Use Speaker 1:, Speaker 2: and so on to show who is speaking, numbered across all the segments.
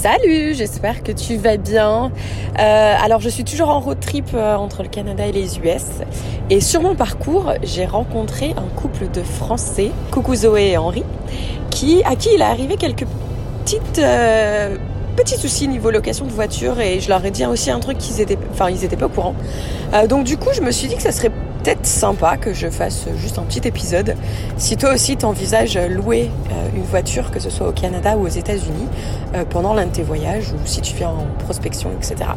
Speaker 1: Salut, j'espère que tu vas bien. Euh, alors je suis toujours en road trip euh, entre le Canada et les US. Et sur mon parcours, j'ai rencontré un couple de Français, coucou Zoé et Henri, qui, à qui il est arrivé quelques petites... Euh, petits soucis niveau location de voiture et je leur ai dit aussi un truc qu'ils étaient, enfin ils étaient pas au courant. Donc du coup, je me suis dit que ça serait peut-être sympa que je fasse juste un petit épisode. Si toi aussi t'envisages louer euh, une voiture, que ce soit au Canada ou aux États-Unis, euh, pendant l'un de tes voyages, ou si tu viens en prospection, etc.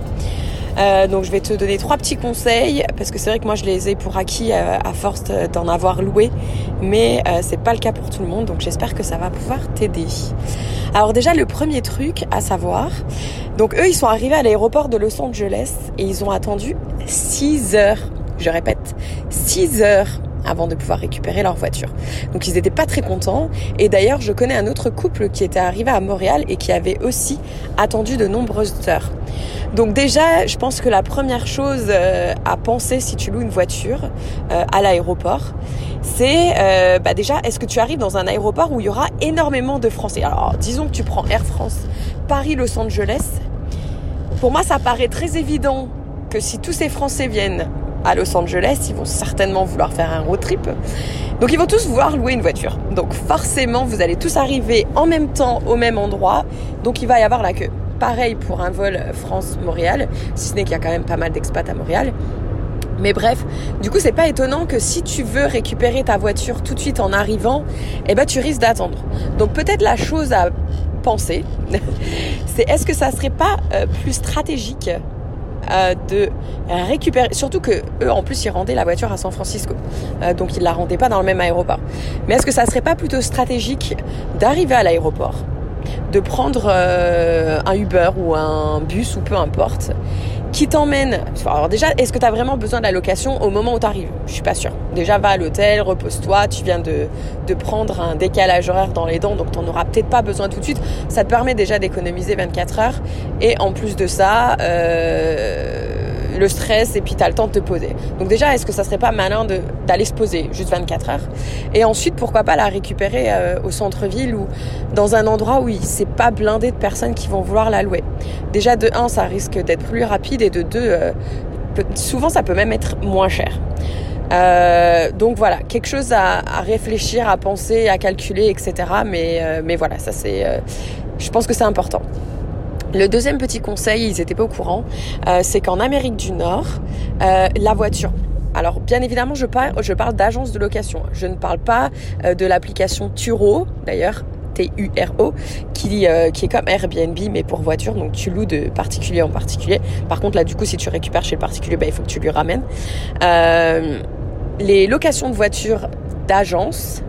Speaker 1: Euh, donc je vais te donner trois petits conseils parce que c'est vrai que moi je les ai pour acquis à force d'en avoir loué, mais c'est pas le cas pour tout le monde. Donc j'espère que ça va pouvoir t'aider. Alors déjà le premier truc à savoir, donc eux ils sont arrivés à l'aéroport de Los Angeles et ils ont attendu 6 heures je répète, 6 heures avant de pouvoir récupérer leur voiture. Donc ils n'étaient pas très contents. Et d'ailleurs, je connais un autre couple qui était arrivé à Montréal et qui avait aussi attendu de nombreuses heures. Donc déjà, je pense que la première chose euh, à penser si tu loues une voiture euh, à l'aéroport, c'est euh, bah déjà, est-ce que tu arrives dans un aéroport où il y aura énormément de Français? Alors, disons que tu prends Air France Paris-Los Angeles. Pour moi, ça paraît très évident que si tous ces Français viennent à Los Angeles, ils vont certainement vouloir faire un road trip. Donc ils vont tous vouloir louer une voiture. Donc forcément, vous allez tous arriver en même temps au même endroit. Donc il va y avoir la queue. Pareil pour un vol France-Montréal, si ce n'est qu'il y a quand même pas mal d'expats à Montréal. Mais bref, du coup, c'est pas étonnant que si tu veux récupérer ta voiture tout de suite en arrivant, eh ben tu risques d'attendre. Donc peut-être la chose à penser, c'est est-ce que ça serait pas euh, plus stratégique euh, de récupérer, surtout que eux en plus ils rendaient la voiture à San Francisco, euh, donc ils la rendaient pas dans le même aéroport. Mais est-ce que ça serait pas plutôt stratégique d'arriver à l'aéroport, de prendre euh, un Uber ou un bus ou peu importe, qui t'emmène. Alors déjà, est-ce que tu as vraiment besoin de la location au moment où tu arrives Je suis pas sûre. Déjà, va à l'hôtel, repose-toi. Tu viens de, de prendre un décalage horaire dans les dents, donc tu n'en auras peut-être pas besoin tout de suite. Ça te permet déjà d'économiser 24 heures. Et en plus de ça, euh, le stress et puis tu as le temps de te poser. Donc déjà, est-ce que ça serait pas malin d'aller se poser juste 24 heures? Et ensuite, pourquoi pas la récupérer euh, au centre-ville ou dans un endroit où c'est pas blindé de personnes qui vont vouloir la louer? Déjà, de 1, ça risque d'être plus rapide et de 2, euh, souvent ça peut même être moins cher. Euh, donc voilà, quelque chose à, à, réfléchir, à penser, à calculer, etc. Mais, mais voilà, ça c'est, je pense que c'est important. Le deuxième petit conseil, ils n'étaient pas au courant, euh, c'est qu'en Amérique du Nord, euh, la voiture, alors bien évidemment, je parle, je d'agence de location. Je ne parle pas euh, de l'application Turo, d'ailleurs. T-U-R-O, qui, est comme Airbnb mais pour voiture, donc tu loues de particulier en particulier. Par contre là du coup si tu récupères chez le particulier, bah, il faut que tu lui ramènes. Les locations de voitures d'agence,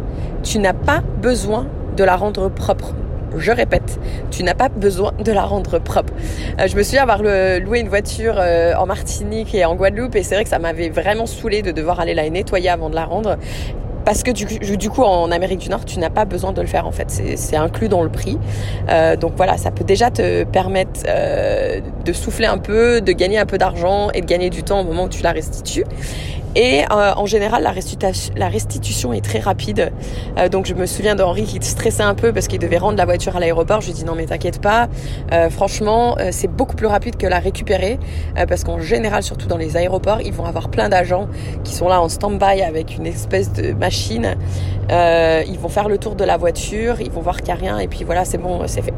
Speaker 1: tu n'as pas besoin de la rendre propre je répète, tu n'as pas besoin de la rendre propre. Euh, je me souviens avoir loué une voiture euh, en Martinique et en Guadeloupe et c'est vrai que ça m'avait vraiment saoulé de devoir aller la nettoyer avant de la rendre. Parce que du, du, coup, en Amérique du Nord, tu n'as pas besoin de le faire en fait. C'est inclus dans le prix. Euh, donc voilà, ça peut déjà te permettre de souffler un peu, de gagner un peu d'argent et de gagner du temps au moment où tu la restitues. Et euh, en général, la restitution, est très rapide. Euh, donc je me souviens d'Henri qui stressait un peu parce qu'il devait rendre la voiture à l'aéroport. Je lui dit non mais t'inquiète pas. Euh, franchement, euh, c'est beaucoup plus rapide que la récupérer euh, parce qu'en général, surtout dans les aéroports, ils vont avoir plein d'agents qui sont là en stand-by avec une espèce de machine. Euh, ils vont faire le tour de la voiture, ils vont voir qu'il n'y a rien et puis voilà, c'est bon, c'est fait.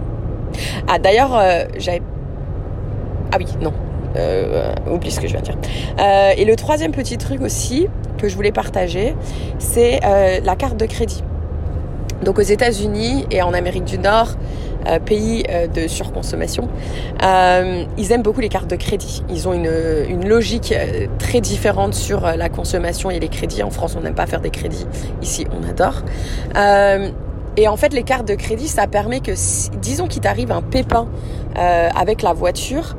Speaker 1: Ah d'ailleurs, j'avais... Ah oui, non, oublie ce que je viens de dire. Euh, et le troisième petit truc aussi que je voulais partager, c'est euh, la carte de crédit. Donc aux États-Unis et en Amérique du Nord, euh, pays euh, de surconsommation, euh, ils aiment beaucoup les cartes de crédit. Ils ont une, une logique très différente sur la consommation et les crédits. En France, on n'aime pas faire des crédits. Ici, on adore. Et en fait, les cartes de crédit, ça permet que, disons qu'il t'arrive un pépin euh, avec la voiture,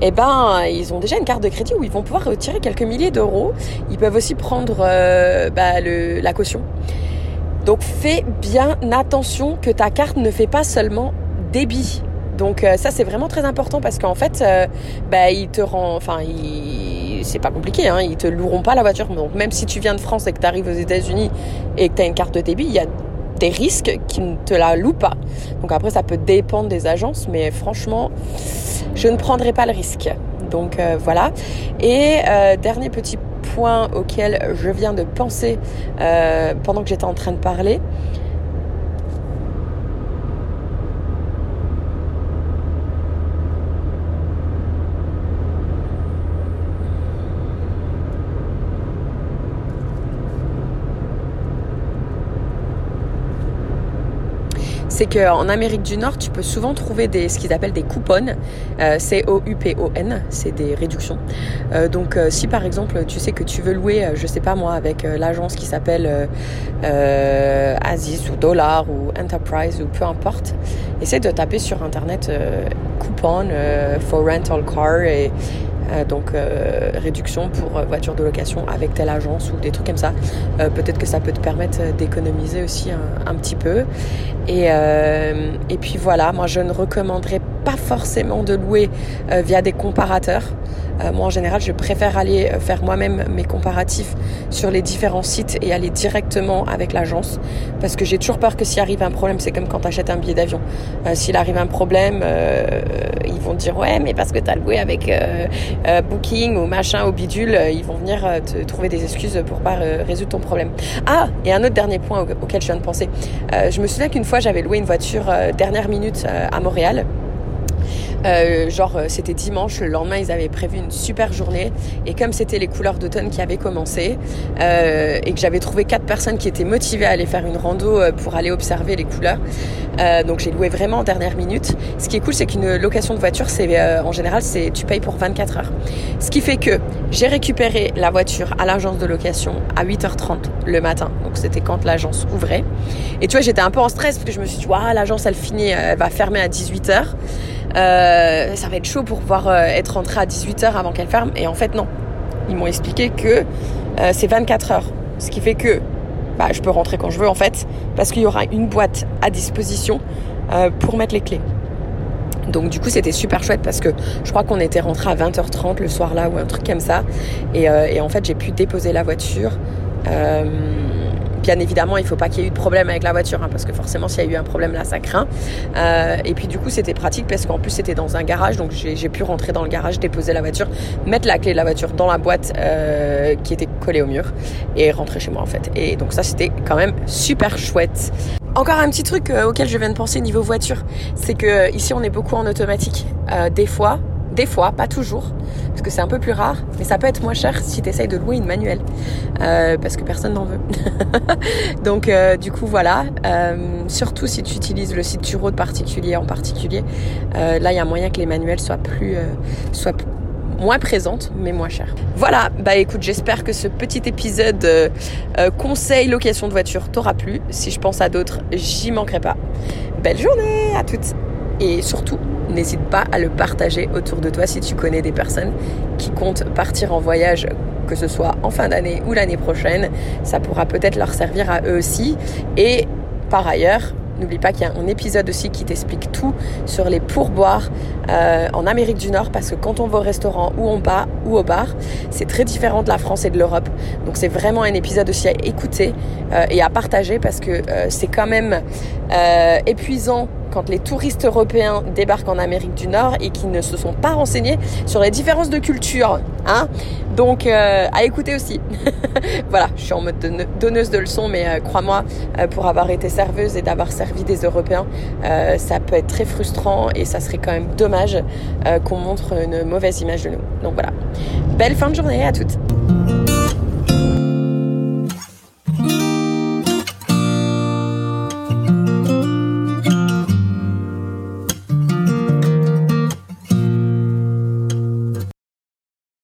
Speaker 1: eh ben, ils ont déjà une carte de crédit où ils vont pouvoir retirer quelques milliers d'euros. Ils peuvent aussi prendre euh, bah, le, la caution. Donc, fais bien attention que ta carte ne fait pas seulement débit. Donc euh, ça c'est vraiment très important parce qu'en fait, euh, bah, ils te rend, enfin, c'est pas compliqué, hein, ils te loueront pas la voiture. Donc même si tu viens de France et que tu arrives aux États-Unis et que tu as une carte de débit, il y a des risques qui ne te la louent pas. Donc après, ça peut dépendre des agences, mais franchement, je ne prendrai pas le risque. Donc euh, voilà. Et euh, dernier petit point auquel je viens de penser euh, pendant que j'étais en train de parler, c'est qu'en Amérique du Nord, tu peux souvent trouver ce qu'ils appellent des coupons, euh, C-O-U-P-O-N, c'est des réductions. Euh, donc euh, si par exemple tu sais que tu veux louer, je sais pas moi, avec l'agence qui s'appelle Aziz ou Dollar ou Enterprise ou peu importe, essaie de taper sur internet coupon for rental car et euh, donc euh, réduction pour euh, voiture de location avec telle agence ou des trucs comme ça. Peut-être que ça peut te permettre d'économiser aussi un, petit peu. Et, et puis voilà, moi je ne recommanderais pas forcément de louer via des comparateurs. Euh, moi, en général, je préfère aller euh, faire moi-même mes comparatifs sur les différents sites et aller directement avec l'agence parce que j'ai toujours peur que s'il arrive un problème, c'est comme quand tu achètes un billet d'avion. Euh, s'il arrive un problème, ils vont te dire ouais, mais parce que tu as loué avec Booking ou machin au bidule, ils vont venir te trouver des excuses pour pas résoudre ton problème. Ah, et un autre dernier point auquel je viens de penser. je me souviens qu'une fois, j'avais loué une voiture dernière minute à Montréal. Euh, genre, euh, c'était dimanche, le lendemain, ils avaient prévu une super journée. Et comme c'était les couleurs d'automne qui avaient commencé, euh, et que j'avais trouvé quatre personnes qui étaient motivées à aller faire une rando pour aller observer les couleurs, donc j'ai loué vraiment en dernière minute. Ce qui est cool, c'est qu'une location de voiture, c'est en général, c'est tu payes pour 24 heures. Ce qui fait que j'ai récupéré la voiture à l'agence de location à 8h30 le matin. Donc c'était quand l'agence ouvrait. Et tu vois, j'étais un peu en stress parce que je me suis dit, waouh, l'agence elle finit, elle va fermer à 18h. Euh, ça va être chaud pour pouvoir euh, être rentré à 18h avant qu'elle ferme. Et en fait, non. Ils m'ont expliqué que euh, c'est 24 heures. Ce qui fait que bah, je peux rentrer quand je veux en fait, parce qu'il y aura une boîte à disposition pour mettre les clés. Donc du coup c'était super chouette parce que je crois qu'on était rentré à 20h30 le soir là ou un truc comme ça. Et, et en fait j'ai pu déposer la voiture. Bien évidemment, il ne faut pas qu'il y ait eu de problème avec la voiture, hein, parce que forcément, s'il y a eu un problème là, ça craint. Euh, et puis du coup, c'était pratique parce qu'en plus, c'était dans un garage, donc j'ai pu rentrer dans le garage, déposer la voiture, mettre la clé de la voiture dans la boîte euh, qui était collée au mur et rentrer chez moi en fait. Et donc ça, c'était quand même super chouette. Encore un petit truc euh, auquel je viens de penser niveau voiture, c'est que ici on est beaucoup en automatique. des fois, des fois, pas toujours, parce que c'est un peu plus rare, mais ça peut être moins cher si tu essayes de louer une manuelle, euh, parce que personne n'en veut. Donc euh, du coup voilà, euh, surtout si tu utilises le site Turo de particulier en particulier, là il y a moyen que les manuels soient moins présentes mais moins chères. Voilà, bah écoute, j'espère que ce petit épisode conseil location de voiture t'aura plu. Si je pense à d'autres, j'y manquerai pas. Belle journée à toutes et surtout n'hésite pas à le partager autour de toi si tu connais des personnes qui comptent partir en voyage, que ce soit en fin d'année ou l'année prochaine. Ça pourra peut-être leur servir à eux aussi. Et par ailleurs, N'oublie pas qu'il y a un épisode aussi qui t'explique tout sur les pourboires euh, en Amérique du Nord parce que quand on va au restaurant ou on bar ou au bar, c'est très différent de la France et de l'Europe. Donc c'est vraiment un épisode aussi à écouter euh, et à partager parce que euh, c'est quand même épuisant quand les touristes européens débarquent en Amérique du Nord et qui ne se sont pas renseignés sur les différences de culture. Hein Donc euh, à écouter aussi. voilà, je suis en mode donneuse de leçons, mais euh, crois-moi, euh, pour avoir été serveuse et d'avoir servi des Européens, ça peut être très frustrant et ça serait quand même dommage qu'on montre une mauvaise image de nous. Donc voilà. Belle fin de journée à toutes.